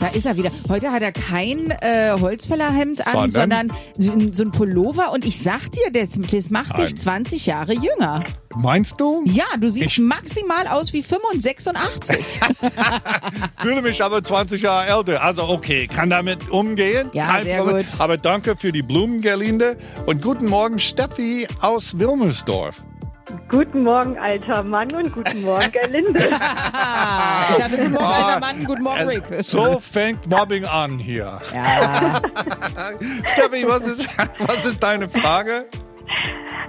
Da ist er wieder. Heute hat er kein äh, Holzfällerhemd an, Sondern? sondern so ein- Pullover. Und ich sag dir, das, das macht dich Nein. 20 Jahre jünger. Meinst du? Ja, du siehst Ich- maximal aus wie 85. Fühle mich aber 20 Jahre älter. Also okay, kann damit umgehen. Ja, Kein sehr Problem. gut. Aber danke für die Blumengerlinde und guten Morgen Steffi aus Wilmersdorf. Guten Morgen, alter Mann und guten Morgen, Gerlinde. ich dachte, guten Morgen, alter Mann, guten Morgen, Rick. So fängt Mobbing an hier. Ja, Steffi, was ist, was ist deine Frage?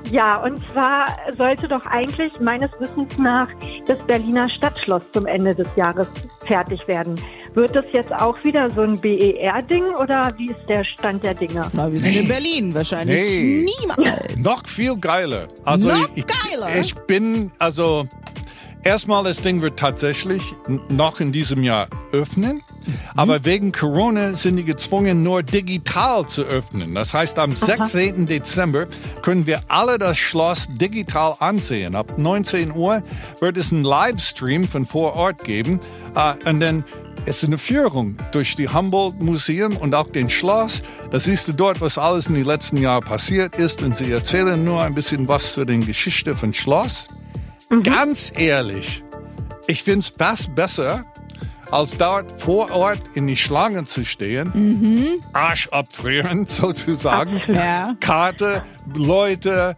Ja, und zwar sollte doch eigentlich meines Wissens nach das Berliner Stadtschloss zum Ende des Jahres fertig werden. Wird das jetzt auch wieder so ein BER-Ding oder wie ist der Stand der Dinge? na, wir sind in Berlin. Wahrscheinlich Nee. niemals. Noch viel geiler. Also Noch ich, geiler? Ich bin, also erstmal das Ding wird tatsächlich noch in diesem Jahr öffnen. Aber wegen Corona sind die gezwungen, nur digital zu öffnen. Das heißt, am 16. Dezember können wir alle das Schloss digital ansehen. Ab 19 Uhr wird es einen Livestream von vor Ort geben. Äh, und dann ist eine Führung durch die Humboldt Museum und auch den Schloss. Da siehst du dort, was alles in den letzten Jahren passiert ist. Und sie erzählen nur ein bisschen was zu den Geschichte von Schloss. Ganz ehrlich, ich finde es fast besser, als dort vor Ort in die Schlange zu stehen, Arsch abfrieren sozusagen, Ja. Karte, Leute,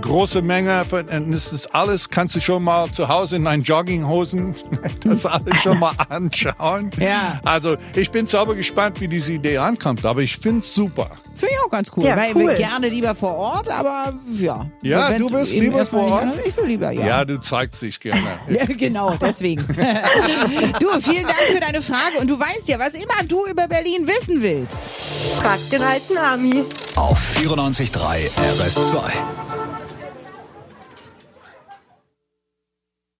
große Menge, von, das ist alles, kannst du schon mal zu Hause in deinen Jogginghosen das alles schon mal anschauen. Ja. Also ich bin selber gespannt, wie diese Idee ankommt, aber ich finde es super. Ich auch ganz cool. Ja, weil cool. wir gerne lieber vor Ort, aber ja. Ja, Wenn's du eben lieber vor nicht- Ort? Ich will lieber, ja. Ja, du zeigst dich gerne. Ja, genau, deswegen. du, vielen Dank für deine Frage. Und du weißt ja, was immer du über Berlin wissen willst. Frag den alten Ami. Auf 94.3 RS2.